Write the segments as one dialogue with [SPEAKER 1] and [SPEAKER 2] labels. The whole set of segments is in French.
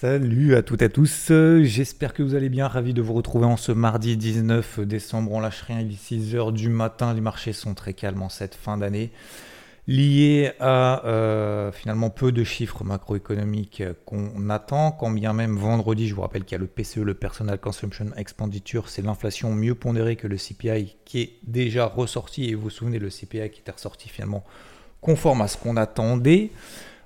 [SPEAKER 1] Salut à toutes et à tous, j'espère que vous allez bien, ravi de vous retrouver en ce mardi 19 décembre, on lâche rien, il est 6h du matin, les marchés sont très calmes en cette fin d'année. Lié à euh, finalement peu de chiffres macroéconomiques qu'on attend, quand bien même vendredi, je vous rappelle qu'il y a le PCE, le Personal Consumption Expenditure, c'est l'inflation mieux pondérée que le CPI qui est déjà ressorti, et vous vous souvenez, le CPI qui était ressorti finalement conforme à ce qu'on attendait.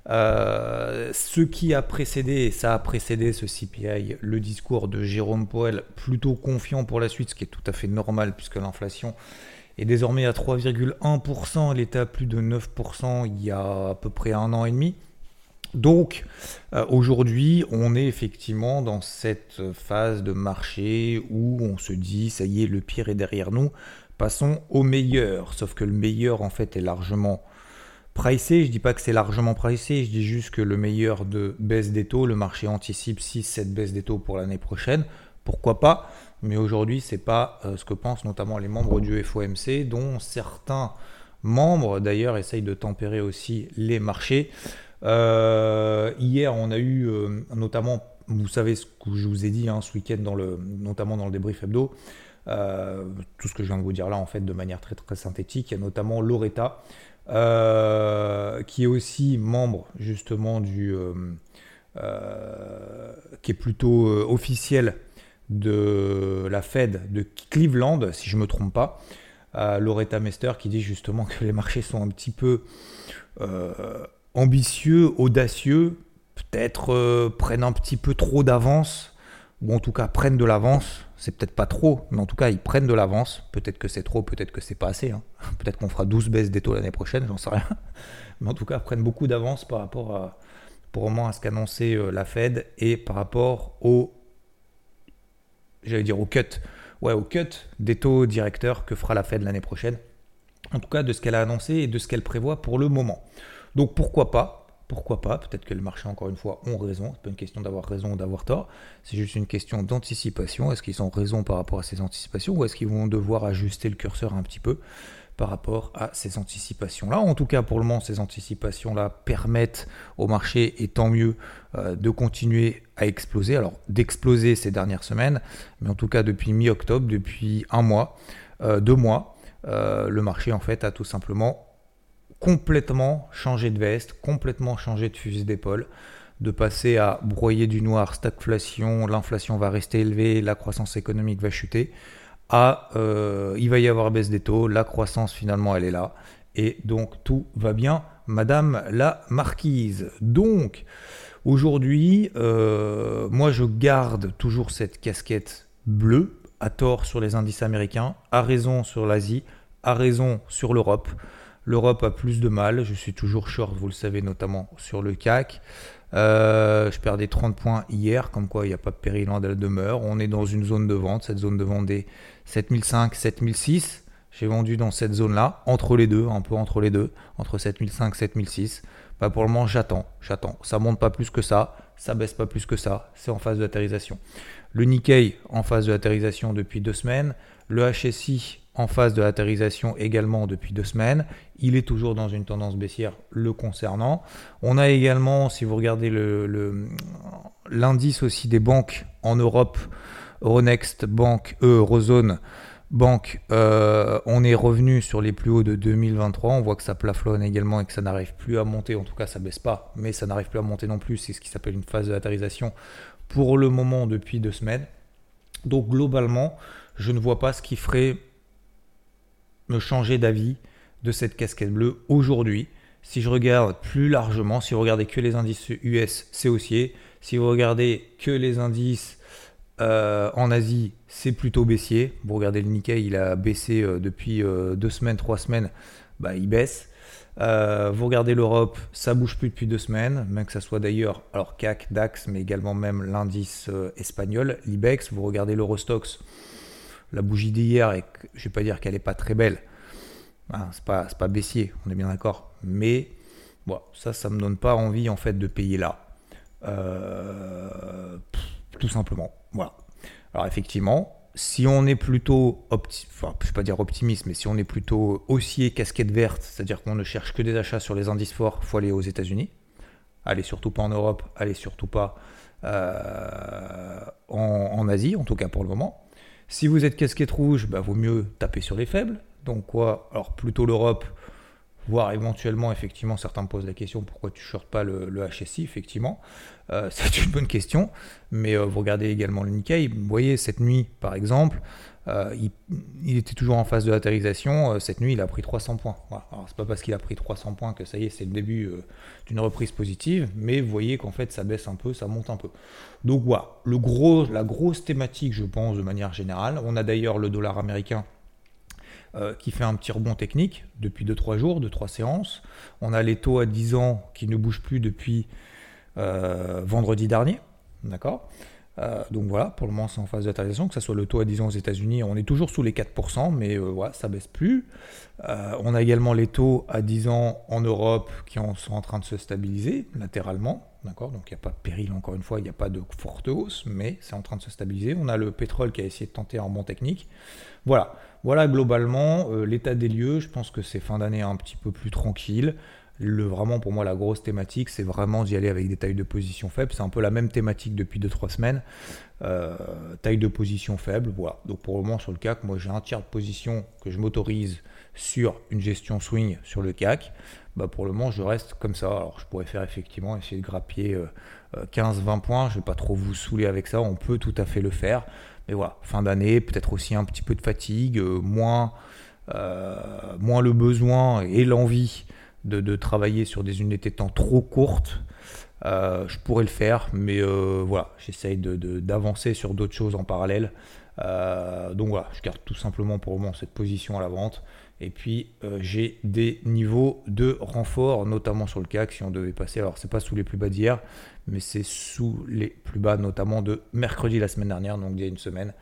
[SPEAKER 1] Euh, ce qui a précédé, et ça a précédé ce CPI, le discours de Jérôme Powell, plutôt confiant pour la suite, ce qui est tout à fait normal puisque l'inflation est désormais à 3,1%, elle était à plus de 9% il y a à peu près un an et demi. Donc euh, aujourd'hui, on est effectivement dans cette phase de marché où on se dit, ça y est, le pire est derrière nous, passons au meilleur. Sauf que le meilleur, en fait, est largement pricé. Je dis pas que c'est largement pricé, je dis juste que le meilleur de baisse des taux, le marché anticipe 6-7 baisse des taux pour l'année prochaine. Pourquoi pas? Mais aujourd'hui, ce n'est pas euh, ce que pensent notamment les membres du FOMC, dont certains membres d'ailleurs essayent de tempérer aussi les marchés. Euh, hier, on a eu euh, notamment, vous savez ce que je vous ai dit hein, ce week-end, dans le, notamment dans le débrief hebdo, tout ce que je viens de vous dire là, en fait, de manière très très synthétique. Il y a notamment Loretta, qui est aussi membre justement du. qui est plutôt officiel de la Fed de Cleveland, si je ne me trompe pas, Loretta Mester, qui dit justement que les marchés sont un petit peu euh, ambitieux, audacieux, peut-être euh, prennent un petit peu trop d'avance, ou en tout cas prennent de l'avance. C'est peut-être pas trop, mais en tout cas ils prennent de l'avance. Peut-être que c'est trop, peut-être que c'est pas assez. Hein. Peut-être qu'on fera 12 baisses des taux l'année prochaine, j'en sais rien. Mais en tout cas, prennent beaucoup d'avance par rapport à, pour au moins à ce qu'annonçait euh, la Fed et par rapport au j'allais dire au cut, ouais, au cut des taux directeurs que fera la Fed l'année prochaine. En tout cas, de ce qu'elle a annoncé et de ce qu'elle prévoit pour le moment. Donc pourquoi pas? Pourquoi pas Peut-être que le marché, encore une fois, ont raison. C'est pas une question d'avoir raison ou d'avoir tort. C'est juste une question d'anticipation. Est-ce qu'ils ont raison par rapport à ces anticipations ou est-ce qu'ils vont devoir ajuster le curseur un petit peu par rapport à ces anticipations-là? En tout cas, pour le moment, ces anticipations-là permettent au marché, et tant mieux, euh, de continuer à exploser. Alors, d'exploser ces dernières semaines, mais en tout cas depuis mi-octobre, depuis un mois, euh, deux mois, euh, le marché, en fait, a tout simplement complètement changé de veste, complètement changé de fusil d'épaule de passer à broyer du noir, stagflation, l'inflation va rester élevée, la croissance économique va chuter, ah, il va y avoir baisse des taux, la croissance finalement elle est là, et donc tout va bien, Madame la Marquise. Donc aujourd'hui, euh, moi je garde toujours cette casquette bleue, à tort sur les indices américains, à raison sur l'Asie, à raison sur l'Europe. L'Europe a plus de mal, je suis toujours short, vous le savez, notamment sur le CAC. Euh, je perdais 30 points hier, comme quoi il n'y a pas de péril en la demeure. On est dans une zone de vente, cette zone de vente est 7005, 7006. J'ai vendu dans cette zone-là, entre les deux, un peu entre les deux, entre 7005 7006. Pas pour le moment, j'attends, j'attends. Ça monte pas plus que ça, ça baisse pas plus que ça, c'est en phase d'atterrissation. Le Nikkei en phase de depuis deux semaines, le HSI en phase de l'atterrissation également depuis deux semaines. Il est toujours dans une tendance baissière le concernant. On a également, si vous regardez l'indice aussi des banques en Europe, Euronext Bank, euh, Eurozone Banque, euh, on est revenu sur les plus hauts de 2023. On voit que ça plafonne également et que ça n'arrive plus à monter. En tout cas, ça baisse pas, mais ça n'arrive plus à monter non plus. C'est ce qui s'appelle une phase de latérisation pour le moment depuis deux semaines. Donc globalement, je ne vois pas ce qui ferait me changer d'avis de cette casquette bleue aujourd'hui. Si je regarde plus largement, si vous regardez que les indices US, c'est haussier. Si vous regardez que les indices euh, en Asie, c'est plutôt baissier. Vous regardez le Nikkei, il a baissé euh, depuis euh, deux semaines, trois semaines, bah, il baisse. Vous regardez l'Europe, ça bouge plus depuis deux semaines, même que ça soit d'ailleurs, alors CAC, DAX, mais également même l'indice espagnol, l'IBEX. Vous regardez l'Eurostox, la bougie d'hier, et je vais pas dire qu'elle n'est pas très belle. Hein, c'est pas, pas baissier, on est bien d'accord. Mais bon, ça, ça me donne pas envie en fait de payer là. Euh, tout simplement. Voilà. Alors effectivement, si on est plutôt, optimiste, si on est plutôt haussier, casquette verte, c'est-à-dire qu'on ne cherche que des achats sur les indices forts, faut aller aux États-Unis. Allez surtout pas en Europe, allez surtout pas euh, en, Asie, en tout cas pour le moment. Si vous êtes casquette rouge, bah, vaut mieux taper sur les faibles. Donc quoi? Alors plutôt l'Europe, voire éventuellement, effectivement, certains me posent la question pourquoi tu shortes pas le, HSI, effectivement. Euh, c'est une bonne question, mais euh, vous regardez également le Nikkei, vous voyez, cette nuit, par exemple, euh, il, était toujours en phase de latérisation, cette nuit, il a pris 300 points. Voilà. Alors, c'est pas parce qu'il a pris 300 points que ça y est, c'est le début d'une reprise positive, mais vous voyez qu'en fait, ça baisse un peu, ça monte un peu. Donc voilà, le gros, la grosse thématique, je pense, de manière générale, on a d'ailleurs le dollar américain euh, qui fait un petit rebond technique depuis 2-3 jours, 2-3 séances. On a les taux à 10 ans qui ne bougent plus depuis euh, vendredi dernier. D'accord? Euh, donc voilà, pour le moment c'est en phase d'atterrissage, que ce soit le taux à 10 ans aux États-Unis, on est toujours sous les 4%, mais voilà, ça baisse plus. on a également les taux à 10 ans en Europe qui sont en train de se stabiliser latéralement. D'accord? Donc il n'y a pas de péril, encore une fois, il n'y a pas de forte hausse, mais c'est en train de se stabiliser. On a le pétrole qui a essayé de tenter un bon technique. Voilà, voilà globalement euh, l'état des lieux. Je pense que c'est fin d'année un petit peu plus tranquille. Le, vraiment pour moi la grosse thématique c'est vraiment d'y aller avec des tailles de position faibles. C'est un peu la même thématique depuis 2-3 semaines. Euh, taille de position faible, voilà. Donc pour le moment sur le CAC, moi j'ai un tiers de position que je m'autorise sur une gestion swing sur le CAC. Bah pour le moment je reste comme ça. Alors je pourrais faire effectivement essayer de grappiller 15-20 euh, points. Je ne vais pas trop vous saouler avec ça. On peut tout à fait le faire. Fin d'année, peut-être aussi un petit peu de fatigue, euh, moins, euh, moins le besoin et l'envie de, travailler sur des unités de temps trop courtes. Euh, je pourrais le faire, mais voilà, j'essaye d'avancer sur d'autres choses en parallèle. donc voilà, je garde tout simplement pour le moment cette position à la vente. Et puis j'ai des niveaux de renfort, notamment sur le CAC, si on devait passer. Alors c'est pas sous les plus bas d'hier, mais c'est sous les plus bas, notamment de mercredi la semaine dernière, donc il y a une semaine.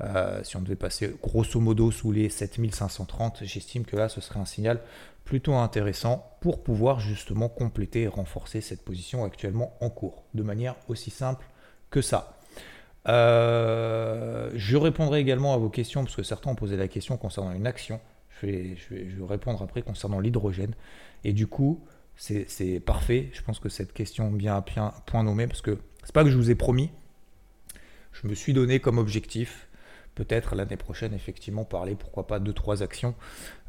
[SPEAKER 1] Euh, si on devait passer grosso modo sous les 7530, j'estime que là ce serait un signal plutôt intéressant pour pouvoir justement compléter et renforcer cette position actuellement en cours, de manière aussi simple que ça. Euh, je répondrai également à vos questions, parce que certains ont posé la question concernant une action. Je vais, je vais, je vais répondre après concernant l'hydrogène. Et du coup, c'est parfait. Je pense que cette question vient à point nommé parce que c'est pas que je vous ai promis. Je me suis donné comme objectif, peut-être l'année prochaine, effectivement, parler, pourquoi pas, de trois actions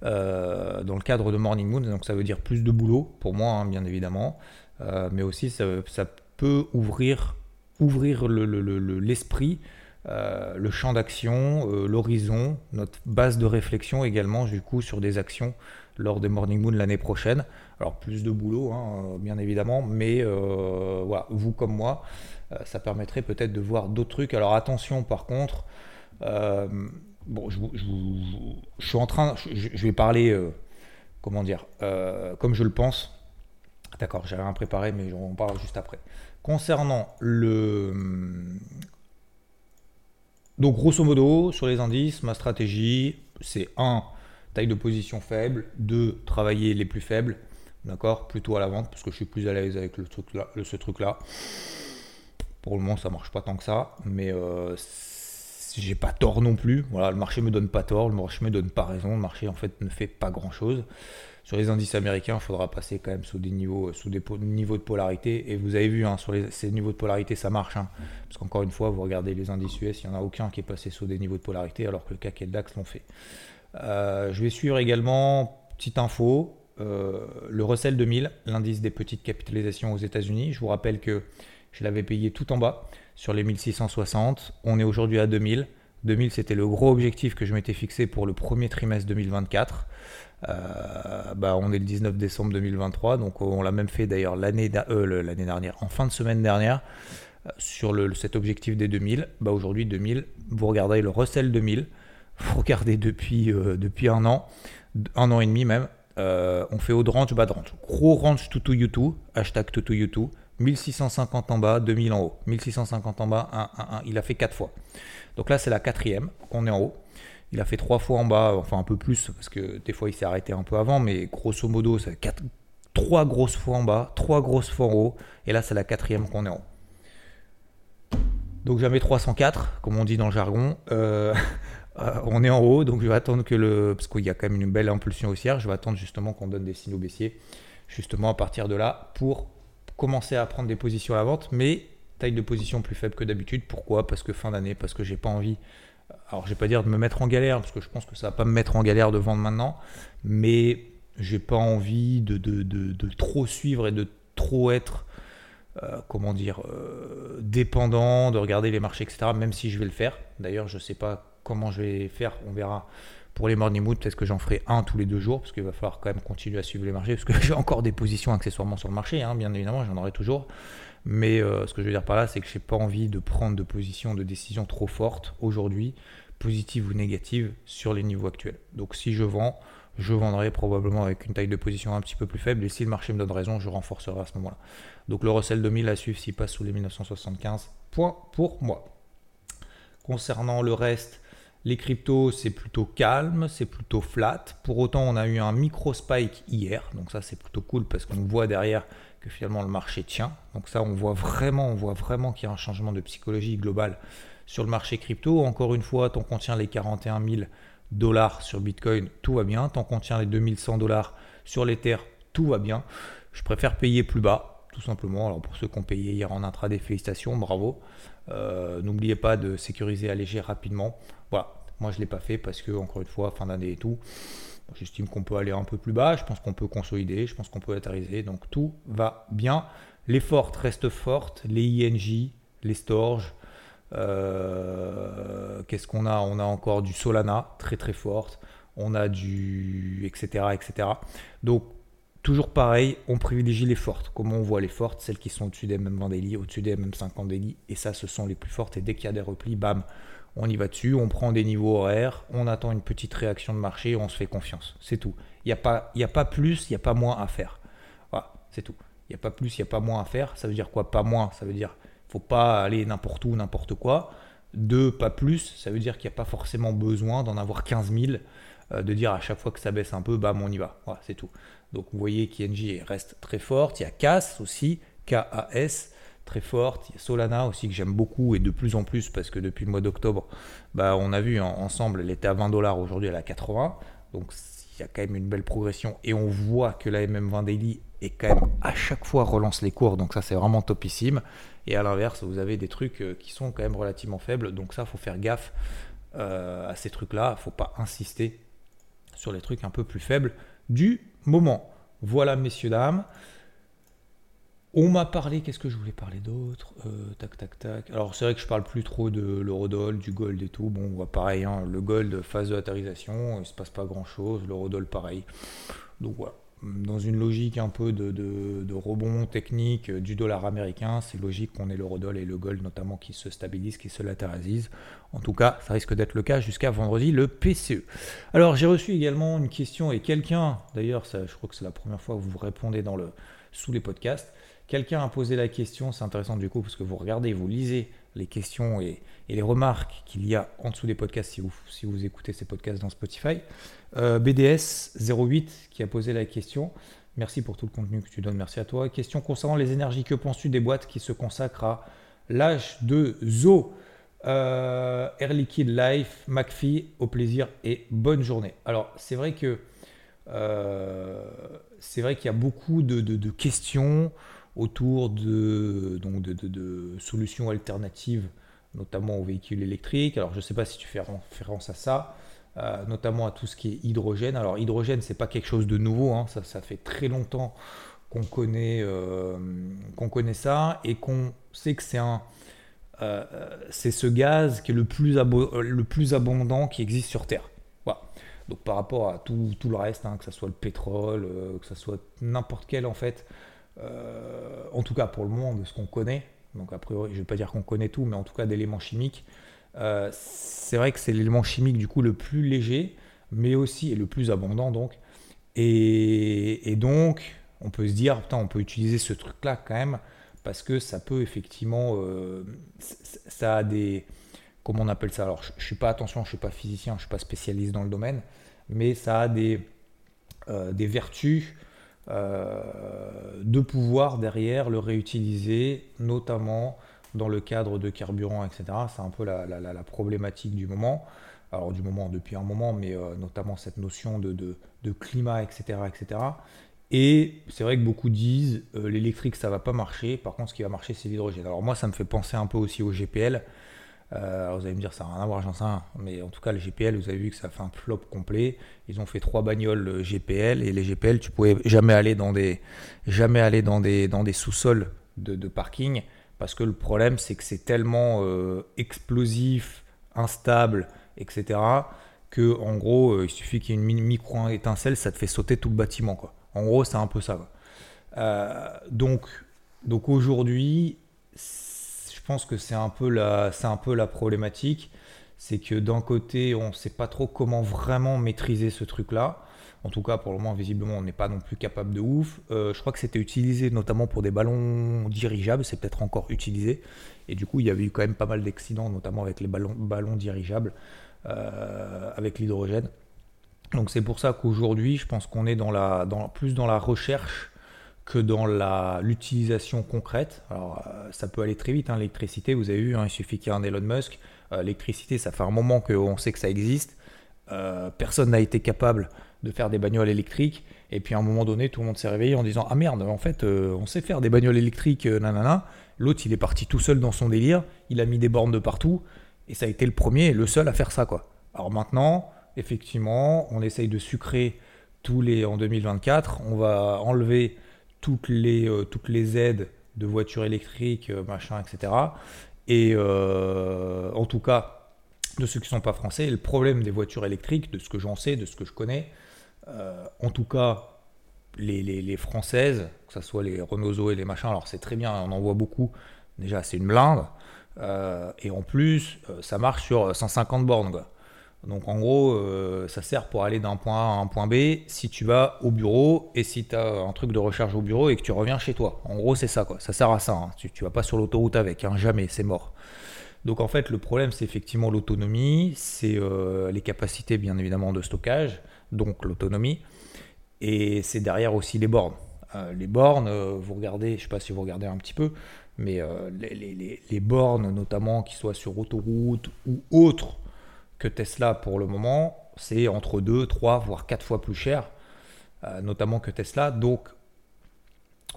[SPEAKER 1] euh, dans le cadre de Morning Moon. Donc ça veut dire plus de boulot pour moi, hein, bien évidemment, euh, mais aussi ça, peut ouvrir, ouvrir l'esprit. Le, euh, le champ d'action, l'horizon, notre base de réflexion également du coup sur des actions lors des Morning Moon l'année prochaine. Alors plus de boulot, hein, bien évidemment, mais euh, voilà, vous comme moi, euh, ça permettrait peut-être de voir d'autres trucs. Alors attention par contre, euh, bon, je, suis en train, je, vais parler, comment dire, comme je le pense. D'accord, j'avais rien préparé, mais on parle juste après. Concernant le, donc grosso modo, sur les indices, ma stratégie, c'est un taille de position faible, 2. Travailler les plus faibles, d'accord Plutôt à la vente, parce que je suis plus à l'aise avec le truc -là, ce truc-là. Pour le moment, ça marche pas tant que ça, mais euh, j'ai pas tort non plus. Voilà, le marché me donne pas tort, le marché me donne pas raison. Le marché en fait ne fait pas grand-chose. Sur les indices américains, il faudra passer quand même sous des niveaux, niveaux de polarité. Et vous avez vu, hein, sur ces niveaux de polarité, ça marche. Hein. parce qu'encore une fois, vous regardez les indices US, il n'y en a aucun qui est passé sous des niveaux de polarité, alors que le CAC et le DAX l'ont fait. Euh, je vais suivre également, petite info, euh, le Russell 2000, l'indice des petites capitalisations aux États-Unis. Je vous rappelle que je l'avais payé tout en bas sur les 1660. On est aujourd'hui à 2000. 2000, c'était le gros objectif que je m'étais fixé pour le premier trimestre 2024. Euh, bah, on est le 19 décembre 2023, donc on l'a même fait d'ailleurs l'année dernière, en fin de semaine dernière, sur le, cet objectif des 2000. Bah, aujourd'hui, 2000, vous regardez le Russell 2000 vous regardez depuis, euh, un an, un an et demi même, on fait haut de range, de range. Gros range tutu YouTube, hashtag tutu YouTube. 1650 en bas, 2000 en haut. 1650 en bas, 1, 1, 1. Il a fait 4 fois. Donc là, c'est la quatrième qu'on est en haut. Il a fait 3 fois en bas, enfin un peu plus, parce que des fois il s'est arrêté un peu avant, mais grosso modo, c'est 4, 3 grosses fois en bas, 3 grosses fois en haut. Et là, c'est la quatrième qu'on est en haut. Donc jamais 304, comme on dit dans le jargon. Euh, euh, on est en haut, donc je vais attendre que le. Parce qu'il y a quand même une belle impulsion haussière, je vais attendre justement qu'on donne des signaux baissiers, justement à partir de là, pour commencer à prendre des positions à la vente, mais taille de position plus faible que d'habitude. Pourquoi? Parce que fin d'année, parce que j'ai pas envie. Alors, je vais pas dire de me mettre en galère, parce que je pense que ça va pas me mettre en galère de vendre maintenant, mais j'ai pas envie de, de, trop suivre et de trop être, euh, comment dire, euh, dépendant, de regarder les marchés, etc. Même si je vais le faire. D'ailleurs, je sais pas comment je vais faire, on verra pour les morning mood, peut-être que j'en ferai un tous les deux jours, parce qu'il va falloir quand même continuer à suivre les marchés, parce que j'ai encore des positions accessoirement sur le marché, hein, bien évidemment, j'en aurai toujours. Mais euh, ce que je veux dire par là, c'est que je n'ai pas envie de prendre de position, de décision trop forte aujourd'hui, positive ou négative, sur les niveaux actuels. Donc si je vends, je vendrai probablement avec une taille de position un petit peu plus faible, et si le marché me donne raison, je renforcerai à ce moment-là. Donc le Russell 2000 à suivre s'il passe sous les 1975 points pour moi. Concernant le reste, les cryptos, c'est plutôt calme, c'est plutôt flat. Pour autant, on a eu un micro spike hier. Donc ça, c'est plutôt cool parce qu'on voit derrière que finalement le marché tient. Donc ça, on voit vraiment, on voit vraiment qu'il y a un changement de psychologie globale sur le marché crypto. Encore une fois, tant qu'on tient les 41 000 dollars sur Bitcoin, tout va bien. Tant qu'on tient les 2100 dollars sur l'Ether, tout va bien. Je préfère payer plus bas, tout simplement. Alors pour ceux qui ont payé hier en intraday, félicitations, bravo. Euh, n'oubliez pas de sécuriser, alléger rapidement. Moi je ne l'ai pas fait parce que, encore une fois, fin d'année et tout, j'estime qu'on peut aller un peu plus bas, je pense qu'on peut consolider, je pense qu'on peut latériser, donc tout va bien. Les fortes restent fortes, les INJ, les Storges, euh, qu'est-ce qu'on a? On a encore du Solana, très très forte, on a du etc. etc. Donc toujours pareil, on privilégie les fortes. Comment on voit les fortes? Celles qui sont au-dessus des MM20 daily, au-dessus des MM50 daily, et ça ce sont les plus fortes, et dès qu'il y a des replis, bam, on y va dessus, on prend des niveaux horaires, on attend une petite réaction de marché, on se fait confiance. C'est tout. Il n'y a, pas, a pas plus, il n'y a pas moins à faire. Voilà, c'est tout. Il n'y a pas plus, il n'y a pas moins à faire. Ça veut dire quoi Pas moins, ça veut dire faut pas aller n'importe où, n'importe quoi. Deux, pas plus, ça veut dire qu'il n'y a pas forcément besoin d'en avoir 15 000, euh, de dire à chaque fois que ça baisse un peu, bam, on y va. Voilà, c'est tout. Donc vous voyez qu'ING reste très forte. Il y a CAS aussi, KAS très forte. Solana aussi que j'aime beaucoup et de plus en plus parce que depuis le mois d'octobre, bah, on a vu ensemble, elle était à 20 dollars, aujourd'hui elle est à 80. Donc il y a quand même une belle progression et on voit que la MM20 Daily est quand même à chaque fois relance les cours. Donc ça c'est vraiment topissime. Et à l'inverse, vous avez des trucs euh, qui sont quand même relativement faibles. Donc ça, faut faire gaffe euh, à ces trucs-là. Il faut pas insister sur les trucs un peu plus faibles du moment. Voilà, messieurs, dames. On m'a parlé, qu'est-ce que je voulais parler d'autre euh, Tac, tac, tac. Alors, c'est vrai que je parle plus trop de l'eurodoll, du gold et tout. Bon, pareil, hein, le gold, phase de latérisation, il se passe pas grand-chose. L'eurodoll, pareil. Donc voilà. Dans une logique un peu de, rebond technique du dollar américain, c'est logique qu'on ait l'eurodoll et le gold notamment qui se stabilisent, qui se latéralisent. En tout cas, ça risque d'être le cas jusqu'à vendredi, le PCE. Alors, j'ai reçu également une question et quelqu'un, d'ailleurs, je crois que c'est la première fois que vous répondez dans le, sous les podcasts, Quelqu'un a posé la question, c'est intéressant du coup, parce que vous regardez, vous lisez les questions et, les remarques qu'il y a en dessous des podcasts si vous, si vous écoutez ces podcasts dans Spotify. Euh, BDS08 qui a posé la question. Merci pour tout le contenu que tu donnes, merci à toi. Question concernant les énergies. Que penses-tu des boîtes qui se consacrent à l'âge de Zo? Euh, Air Liquide Life, McPhee, au plaisir et bonne journée. Alors, c'est vrai que euh, c'est vrai qu'il y a beaucoup de questions autour de, donc de, solutions alternatives, notamment aux véhicules électriques. Alors je ne sais pas si tu fais référence à ça, euh, notamment à tout ce qui est hydrogène. Alors hydrogène, c'est pas quelque chose de nouveau, hein. ça, ça, fait très longtemps qu'on connaît, euh, connaît ça et qu'on sait que c'est un... Euh, ce gaz qui est le plus, le plus abondant qui existe sur Terre. Voilà. Donc par rapport à tout, tout le reste, hein, que ce soit le pétrole, que ce soit n'importe quel en fait en tout cas pour le moment, de ce qu'on connaît, donc a priori, je ne vais pas dire qu'on connaît tout, mais en tout cas d'éléments chimiques, euh, c'est vrai que c'est l'élément chimique du coup le plus léger, mais aussi et le plus abondant donc, Et, donc, on peut se dire, putain, on peut utiliser ce truc-là quand même, parce que ça peut effectivement, euh, ça a des, comment on appelle ça? Alors, je, ne suis pas, attention, je suis pas physicien, je suis pas spécialiste dans le domaine, mais ça a des, euh, des vertus euh, de pouvoir derrière le réutiliser, notamment dans le cadre de carburant, etc. C'est un peu la, problématique du moment. Alors du moment, depuis un moment, mais euh, notamment cette notion de, de, climat, etc. etc. Et c'est vrai que beaucoup disent l'électrique ça va pas marcher, par contre ce qui va marcher c'est l'hydrogène. Alors moi ça me fait penser un peu aussi au GPL. Euh, vous allez me dire, ça n'a rien à voir, j'en sais rien. Mais en tout cas, le GPL, vous avez vu que ça fait un flop complet. Ils ont fait trois bagnoles euh, GPL et les GPL, tu pouvais jamais aller dans des, jamais aller dans des, dans des sous-sols de, parking parce que le problème, c'est que c'est tellement euh, explosif, instable, etc. Que en gros, il suffit qu'il y ait une micro étincelle, ça te fait sauter tout le bâtiment. En gros, c'est un peu ça. donc, donc aujourd'hui, pense que c'est un peu la, un peu la problématique. C'est que d'un côté, on ne sait pas trop comment vraiment maîtriser ce truc-là. En tout cas, pour le moment, visiblement, on n'est pas non plus capable de ouf. Euh, je crois que c'était utilisé notamment pour des ballons dirigeables. C'est peut-être encore utilisé. Et du coup, il y avait eu quand même pas mal d'accidents, notamment avec les ballons, ballons dirigeables, euh, avec l'hydrogène. Donc c'est pour ça qu'aujourd'hui, je pense qu'on est dans la, dans, plus dans la recherche que dans l'utilisation concrète. Alors, euh, ça peut aller très vite, hein, l'électricité, vous avez vu, hein, il suffit qu'il y ait un Elon Musk. Euh, l'électricité, ça fait un moment qu'on sait que ça existe. Euh, personne n'a été capable de faire des bagnoles électriques. Et puis à un moment donné, tout le monde s'est réveillé en disant Ah merde, en fait, on sait faire des bagnoles électriques, nanana. L'autre, il est parti tout seul dans son délire. Il a mis des bornes de partout. Et ça a été le premier et le seul à faire ça, quoi. Alors maintenant, effectivement, on essaye de sucrer tous les. En 2024, on va enlever toutes les, euh, toutes les aides de voitures électriques, euh, machin, etc. Et euh, en tout cas, de ceux qui ne sont pas français, le problème des voitures électriques, de ce que j'en sais, de ce que je connais, en tout cas, les, les, françaises, que ce soit les Renault et les machins, alors c'est très bien, on en voit beaucoup. Déjà, c'est une blinde. et en plus, ça marche sur 150 bornes. Quoi. Donc en gros, euh, ça sert pour aller d'un point A à un point B si tu vas au bureau et si tu as un truc de recharge au bureau et que tu reviens chez toi. En gros, c'est ça quoi. Ça sert à ça. Hein. Tu, ne vas pas sur l'autoroute avec, hein. jamais, c'est mort. Donc en fait, le problème, c'est effectivement l'autonomie, c'est euh, les capacités bien évidemment de stockage, donc l'autonomie, et c'est derrière aussi les bornes. Euh, les bornes, vous regardez, je ne sais pas si vous regardez un petit peu, mais les, les, bornes notamment qui soient sur autoroute ou autres que Tesla pour le moment, c'est entre 2, 3, voire 4 fois plus cher, euh, notamment que Tesla. Donc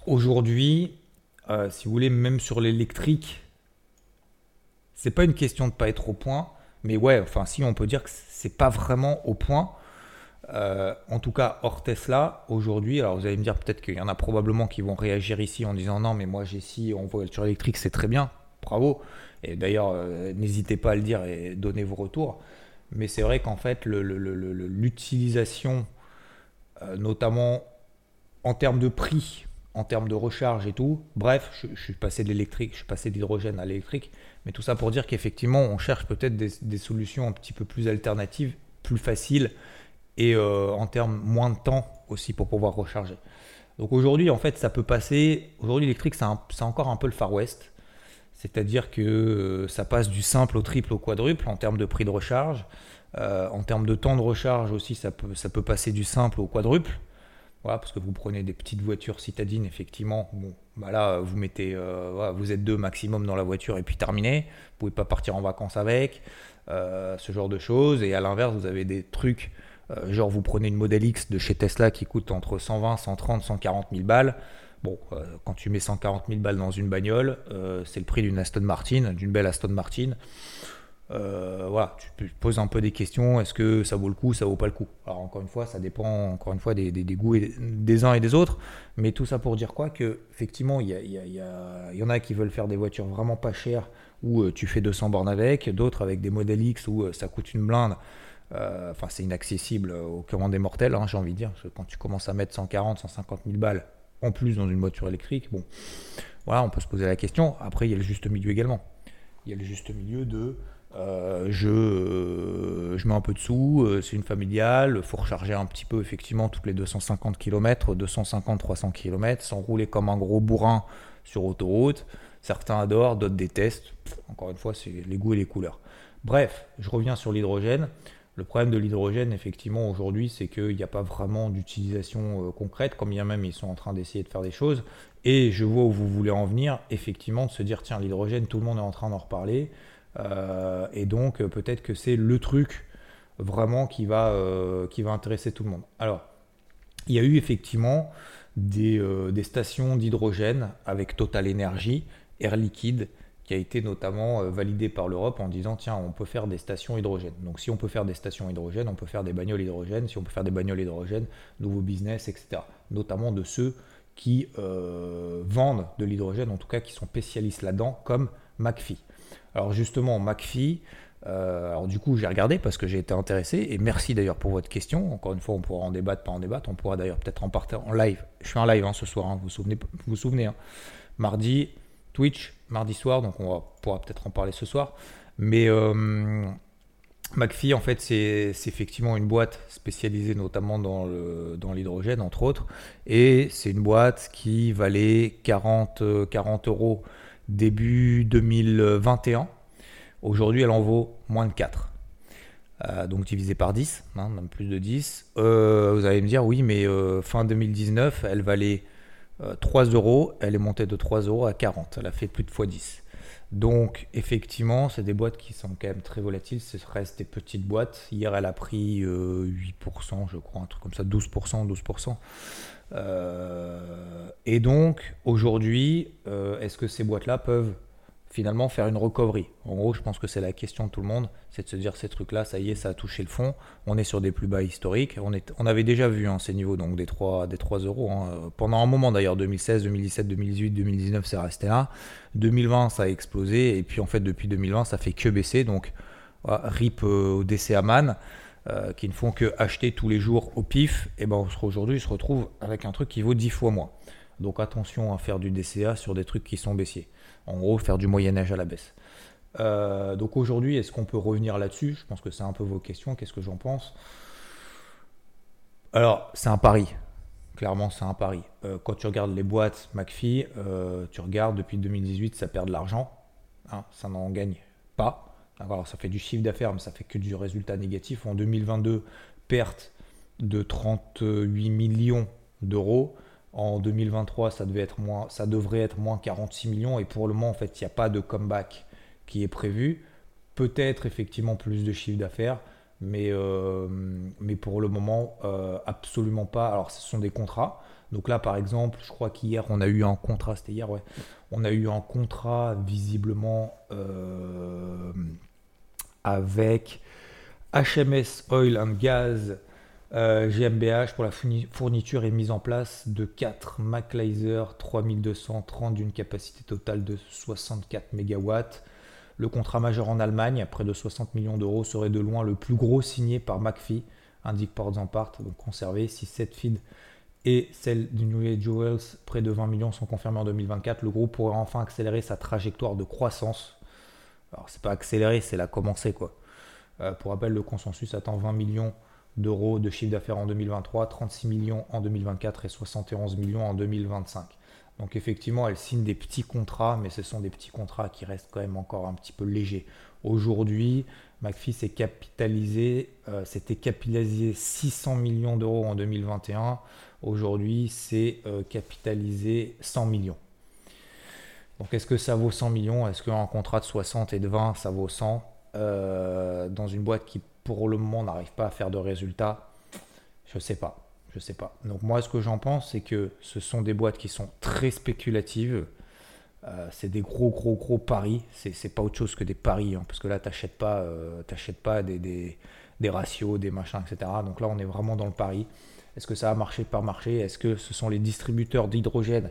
[SPEAKER 1] aujourd'hui, euh, si vous voulez, même sur l'électrique, c'est pas une question de pas être au point, mais ouais, enfin si on peut dire que c'est pas vraiment au point. Euh, en tout cas, hors Tesla, aujourd'hui, alors vous allez me dire peut-être qu'il y en a probablement qui vont réagir ici en disant non, mais moi j'ai si en voiture électrique, c'est très bien, bravo. Et d'ailleurs, euh, n'hésitez pas à le dire et donnez vos retours. Mais c'est vrai qu'en fait, l'utilisation, euh, notamment en termes de prix, en termes de recharge et tout, bref, je, suis passé de l'électrique, je suis passé d'hydrogène à l'électrique, mais tout ça pour dire qu'effectivement, on cherche peut-être des, solutions un petit peu plus alternatives, plus faciles et euh, en termes moins de temps aussi pour pouvoir recharger. Donc aujourd'hui, en fait, ça peut passer. Aujourd'hui, l'électrique, c'est encore un peu le Far West. C'est-à-dire que euh, ça passe du simple au triple au quadruple en termes de prix de recharge. Euh, en termes de temps de recharge aussi, ça peut, ça peut passer du simple au quadruple. Voilà, parce que vous prenez des petites voitures citadines, effectivement, bon, bah là, vous mettez, euh, vous êtes deux maximum dans la voiture et puis terminé. Vous pouvez pas partir en vacances avec, ce genre de choses. Et à l'inverse, vous avez des trucs, genre vous prenez une Model X de chez Tesla qui coûte entre 120, 130, 140 000 balles. Bon, euh, quand tu mets 140 000 balles dans une bagnole, euh, c'est le prix d'une Aston Martin, d'une belle Aston Martin. Euh, voilà, tu poses un peu des questions. Est-ce que ça vaut le coup, ça vaut pas le coup? Alors encore une fois, ça dépend encore une fois des, goûts des uns et des autres. Mais tout ça pour dire quoi? Que effectivement, il y, en a qui veulent faire des voitures vraiment pas chères où tu fais 200 bornes avec, d'autres avec des modèles X où ça coûte une blinde. Enfin, c'est inaccessible aux commandes des mortels, hein, j'ai envie de dire. Parce que quand tu commences à mettre 140, 150 000 balles en plus dans une voiture électrique, bon, voilà, on peut se poser la question. Après, il y a le juste milieu également. Il y a le juste milieu de je, je mets un peu de sous, c'est une familiale, il faut recharger un petit peu effectivement toutes les 250 km, 250-300 km, sans rouler comme un gros bourrin sur autoroute. Certains adorent, d'autres détestent. Encore une fois, c'est les goûts et les couleurs. Bref, je reviens sur l'hydrogène. Le problème de l'hydrogène, effectivement, aujourd'hui, c'est qu'il n'y a pas vraiment d'utilisation euh, concrète, comme bien même ils sont en train d'essayer de faire des choses. Et je vois où vous voulez en venir, effectivement, de se dire, tiens, l'hydrogène, tout le monde est en train d'en reparler. Euh, et donc, euh, peut-être que c'est le truc vraiment qui va, intéresser tout le monde. Alors, il y a eu effectivement des, des stations d'hydrogène avec Total Energy, Air Liquide, qui a été notamment euh, validé par l'Europe en disant tiens, on peut faire des stations hydrogène. Donc si on peut faire des stations hydrogène, on peut faire des bagnoles hydrogène. Si on peut faire des bagnoles hydrogène, nouveaux business, etc. Notamment de ceux qui euh, vendent de l'hydrogène, en tout cas qui sont spécialistes là-dedans, comme McPhee. Alors justement, McPhee, euh, alors du coup j'ai regardé parce que j'ai été intéressé, et merci d'ailleurs pour votre question. Encore une fois, on pourra en débattre, pas en débattre, on pourra d'ailleurs peut-être en partir en live. Je suis en live hein, ce soir, hein, vous vous souvenez, vous souvenez hein. mardi, Twitch, mardi soir, donc on pourra peut-être en parler ce soir. Mais euh, McPhee, en fait, c'est effectivement une boîte spécialisée notamment dans l'hydrogène, entre autres. Et c'est une boîte qui valait 40, 40 euros début 2021. Aujourd'hui, elle en vaut moins de 4. Euh, donc divisé par 10, hein, même plus de 10. Euh, vous allez me dire, oui, mais fin 2019, elle valait 3 euh, euros, elle est montée de 3 euros à 40. Elle a fait plus de x10. Donc, effectivement, c'est des boîtes qui sont quand même très volatiles. Ce reste des petites boîtes. Hier, elle a pris 8%, euh, je crois, un truc comme ça, 12%, 12%. Euh, et donc, aujourd'hui, est-ce que ces boîtes-là peuvent finalement faire une recovery. En gros, je pense que c'est la question de tout le monde, c'est de se dire ces trucs-là, ça y est, ça a touché le fond, on est sur des plus bas historiques, on, est, on avait déjà vu hein, ces niveaux, donc des 3, des 3 euros. Hein. Pendant un moment d'ailleurs, 2016, 2017, 2018, 2019, c'est resté là. 2020, ça a explosé, et puis en fait, depuis 2020, ça fait que baisser, donc RIP euh, au DCA Man. Euh, qui ne font que acheter tous les jours au pif, et ben aujourd'hui, se retrouvent avec un truc qui vaut 10 fois moins. Donc attention à faire du DCA sur des trucs qui sont baissiers. En gros, faire du Moyen-Âge à la baisse. Euh, donc aujourd'hui, est-ce qu'on peut revenir là-dessus? Je pense que c'est un peu vos questions. Qu'est-ce que j'en pense? Alors, c'est un pari. Clairement, c'est un pari. Euh, quand tu regardes les boîtes McPhee, euh, tu regardes depuis 2018, ça perd de l'argent. Hein, ça n'en gagne pas. Alors, ça fait du chiffre d'affaires, mais ça fait que du résultat négatif. En 2022, perte de 38 millions d'euros. En 2023, ça, devait être moins, ça devrait être moins 46 millions. Et pour le moment, en fait, il n'y a pas de comeback qui est prévu. Peut-être effectivement plus de chiffre d'affaires, mais, euh, mais pour le moment, euh, absolument pas. Alors, ce sont des contrats. Donc là, par exemple, je crois qu'hier, on a eu un contrat, c'était hier, ouais. On a eu un contrat visiblement euh, avec HMS Oil and Gas GmbH euh, pour la fourniture et mise en place de 4 MacLaser 3230 d'une capacité totale de 64 MW. Le contrat majeur en Allemagne, à près de 60 millions d'euros, serait de loin le plus gros signé par McPhee, indique Ports en Part, donc conservé. Si cette feed et celle du New Jewels, près de 20 millions, sont confirmées en 2024, le groupe pourrait enfin accélérer sa trajectoire de croissance. Alors, c'est pas accélérer, c'est la commencer quoi. Euh, pour rappel, le consensus attend 20 millions d'euros de chiffre d'affaires en 2023, 36 millions en 2024 et 71 millions en 2025. Donc effectivement, elle signe des petits contrats, mais ce sont des petits contrats qui restent quand même encore un petit peu légers. Aujourd'hui, McPhee s'est capitalisé, euh, c'était capitalisé 600 millions d'euros en 2021. Aujourd'hui, c'est euh, capitalisé 100 millions. Donc est-ce que ça vaut 100 millions? Est-ce qu'un contrat de 60 et de 20, ça vaut 100 euh, Dans une boîte qui pour le moment n'arrive pas à faire de résultats, je sais pas. Je sais pas. Donc moi ce que j'en pense c'est que ce sont des boîtes qui sont très spéculatives. Euh, c'est des gros gros gros paris. C'est pas autre chose que des paris. Hein, parce que là t'achètes pas, euh, pas des, ratios, des machins, etc. Donc là on est vraiment dans le pari. Est-ce que ça va marcher par marché? Est-ce que ce sont les distributeurs d'hydrogène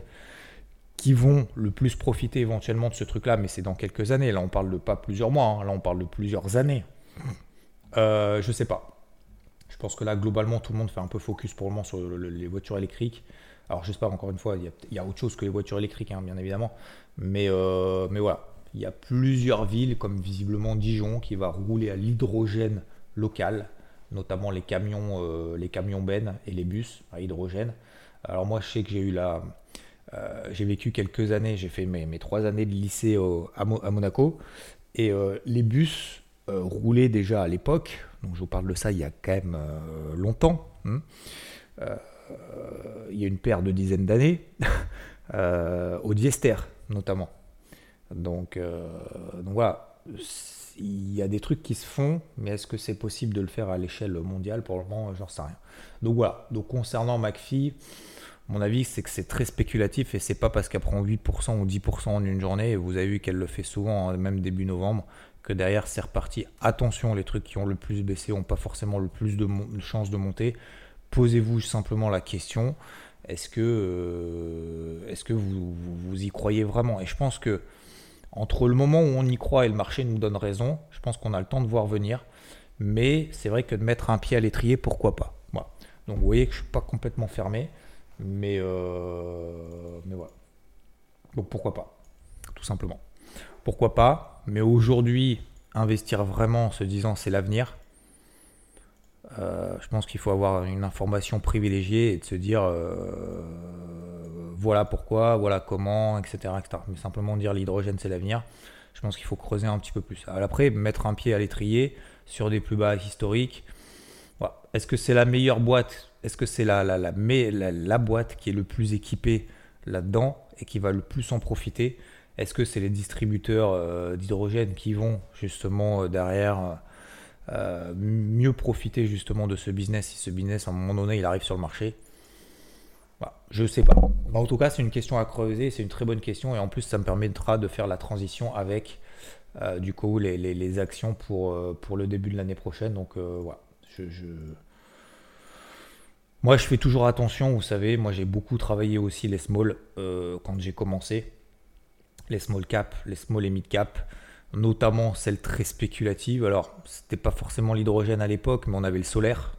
[SPEAKER 1] qui vont le plus profiter éventuellement de ce truc-là, mais c'est dans quelques années. Là, on parle de pas plusieurs mois, hein. là, on parle de plusieurs années. Euh, je sais pas. Je pense que là, globalement, tout le monde fait un peu focus pour le moment sur les voitures électriques. Alors, j'espère encore une fois, il y, a autre chose que les voitures électriques, hein, bien évidemment. Mais, euh, mais voilà, Il y a plusieurs villes, comme visiblement Dijon, qui va rouler à l'hydrogène local, notamment les camions, euh, les camions bennes et les bus à hydrogène. Alors moi, je sais que j'ai eu la, euh, j'ai vécu quelques années, j'ai fait mes, trois années de lycée à, Monaco, et euh, les bus roulaient déjà à l'époque. Donc je vous parle de ça il y a quand même longtemps. Hein. il y a une paire de dizaines d'années, au Diester notamment. Donc, euh, voilà, il y a des trucs qui se font, mais est-ce que c'est possible de le faire à l'échelle mondiale? Pour le moment, j'en sais rien. Donc voilà, donc concernant McPhee, mon avis, c'est que c'est très spéculatif et c'est pas parce qu'elle prend 8% ou 10% en une journée, vous avez vu qu'elle le fait souvent, hein, même début novembre, derrière c'est reparti. Attention, les trucs qui ont le plus baissé n'ont pas forcément le plus de, chances de monter. Posez-vous simplement la question est-ce que, euh, est-ce que vous, vous, y croyez vraiment? Et je pense que entre le moment où on y croit et le marché nous donne raison, je pense qu'on a le temps de voir venir. Mais c'est vrai que de mettre un pied à l'étrier, pourquoi pas? Voilà. Donc vous voyez que je ne suis pas complètement fermé. Mais, euh, mais voilà. Donc pourquoi pas? Tout simplement. Pourquoi pas Mais aujourd'hui, investir vraiment en se disant c'est l'avenir, euh, je pense qu'il faut avoir une information privilégiée et de se dire euh, voilà pourquoi, voilà comment, etc., Mais simplement dire l'hydrogène c'est l'avenir, je pense qu'il faut creuser un petit peu plus. après, mettre un pied à l'étrier sur des plus bas historiques. Est-ce que c'est la meilleure boîte? Est-ce que c'est la, boîte qui est le plus équipée là-dedans et qui va le plus en profiter? Est-ce que c'est les distributeurs euh, d'hydrogène qui vont justement derrière euh, mieux profiter justement de ce business si ce business à un moment donné il arrive sur le marché? Bah, Je sais pas. En tout cas, c'est une question à creuser, c'est une très bonne question et en plus ça me permettra de faire la transition avec euh, du coup les, actions pour, euh, pour le début de l'année prochaine. Donc voilà, je, Moi je fais toujours attention, vous savez, moi j'ai beaucoup travaillé aussi les small quand j'ai commencé, les small cap, les small et mid cap notamment celle très spéculative. Alors, c'était pas forcément l'hydrogène à l'époque, mais on avait le solaire.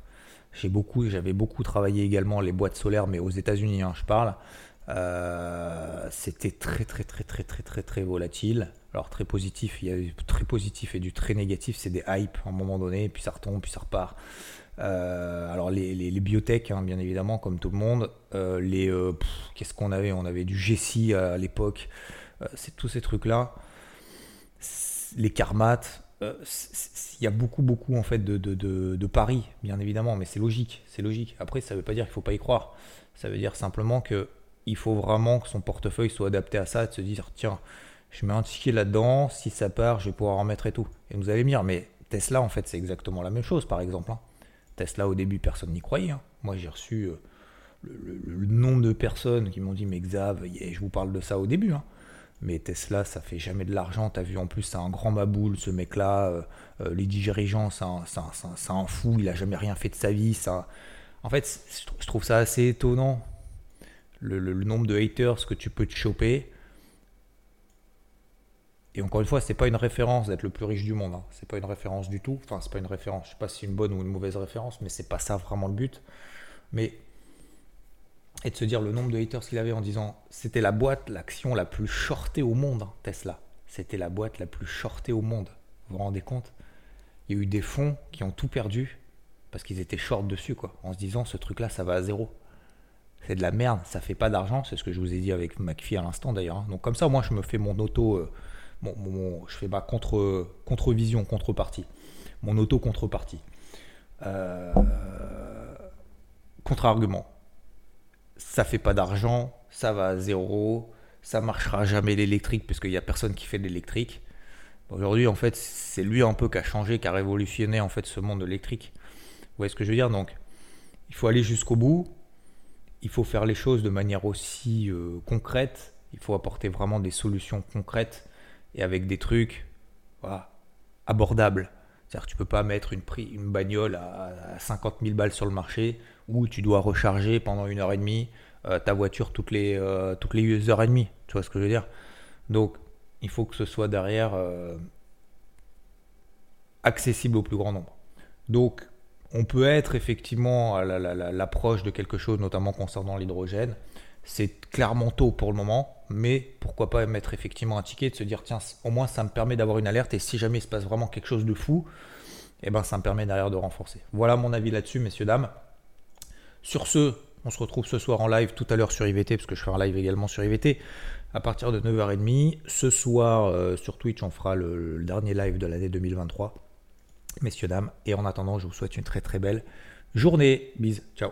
[SPEAKER 1] J'ai beaucoup, j'avais beaucoup travaillé également les boîtes solaires, mais aux États-Unis, hein, je parle. Euh, c'était très très très très très très très volatile. Alors très positif, il y a du très positif et du très négatif, c'est des hype à un moment donné, puis ça retombe, puis ça repart. Euh, alors les, les, biotech, hein, bien évidemment, comme tout le monde. Euh, les qu'est-ce qu'on avait? On avait du GC à l'époque. C'est tous ces trucs là les karmates, euh, il y a beaucoup, beaucoup en fait de, de, paris, bien évidemment, mais c'est logique, c'est logique. Après, ça ne veut pas dire qu'il ne faut pas y croire. Ça veut dire simplement que il faut vraiment que son portefeuille soit adapté à ça, de se dire tiens, je mets un ticket là-dedans, si ça part, je vais pouvoir en mettre et tout. Et vous allez me dire, mais Tesla, en fait, c'est exactement la même chose, par exemple. Hein. Tesla, au début, personne n'y croyait. Hein. Moi, j'ai reçu euh, le, nombre de personnes qui m'ont dit, mais Xav, je vous parle de ça au début. Hein. Mais Tesla, ça fait jamais de l'argent. T'as vu, en plus, c'est un grand maboule, ce mec-là. Euh, euh, les dirigeants, ça, en fout. Il a jamais rien fait de sa vie. Ça... En fait, je trouve ça assez étonnant. Le, nombre de haters que tu peux te choper. Et encore une fois, c'est pas une référence d'être le plus riche du monde. Hein. C'est pas une référence du tout. Enfin, c'est pas une référence. Je sais pas si c'est une bonne ou une mauvaise référence, mais c'est pas ça vraiment le but. Mais et de se dire le nombre de haters qu'il avait en disant c'était la boîte, l'action la plus shortée au monde, hein, Tesla. C'était la boîte la plus shortée au monde. Vous vous rendez compte? Il y a eu des fonds qui ont tout perdu parce qu'ils étaient short dessus, quoi, en se disant ce truc-là, ça va à zéro. C'est de la merde, ça fait pas d'argent, c'est ce que je vous ai dit avec McPhee à l'instant d'ailleurs. Hein. Donc comme ça, moi, je me fais mon auto, euh, je fais ma contre, contre-vision, contrepartie, mon auto contrepartie, euh, contre-argument ça fait pas d'argent, ça va à zéro, ça marchera jamais l'électrique puisqu'il n'y a personne qui fait de l'électrique. Aujourd'hui, en fait, c'est lui un peu qui a changé, qui a révolutionné en fait ce monde électrique. Vous voyez ce que je veux dire? Donc, il faut aller jusqu'au bout. Il faut faire les choses de manière aussi euh, concrète. Il faut apporter vraiment des solutions concrètes et avec des trucs abordables. C'est-à-dire tu peux pas mettre une, bagnole à, 50 000 balles sur le marché où tu dois recharger pendant une heure et demie euh, ta voiture toutes les, euh, toutes les heures et demie. Tu vois ce que je veux dire? Donc, il faut que ce soit derrière euh, accessible au plus grand nombre. Donc, on peut être effectivement à l'approche de quelque chose, notamment concernant l'hydrogène. C'est clairement tôt pour le moment, mais pourquoi pas mettre effectivement un ticket, de se dire tiens, au moins ça me permet d'avoir une alerte et si jamais il se passe vraiment quelque chose de fou, eh ben ça me permet derrière de renforcer. Voilà mon avis là-dessus, messieurs, dames. Sur ce, on se retrouve ce soir en live tout à l'heure sur IVT, parce que je fais un live également sur IVT à partir de 9h30. Ce soir euh, sur Twitch, on fera le, dernier live de l'année 2023. Messieurs, dames. Et en attendant, je vous souhaite une très très belle journée. Bis. Ciao.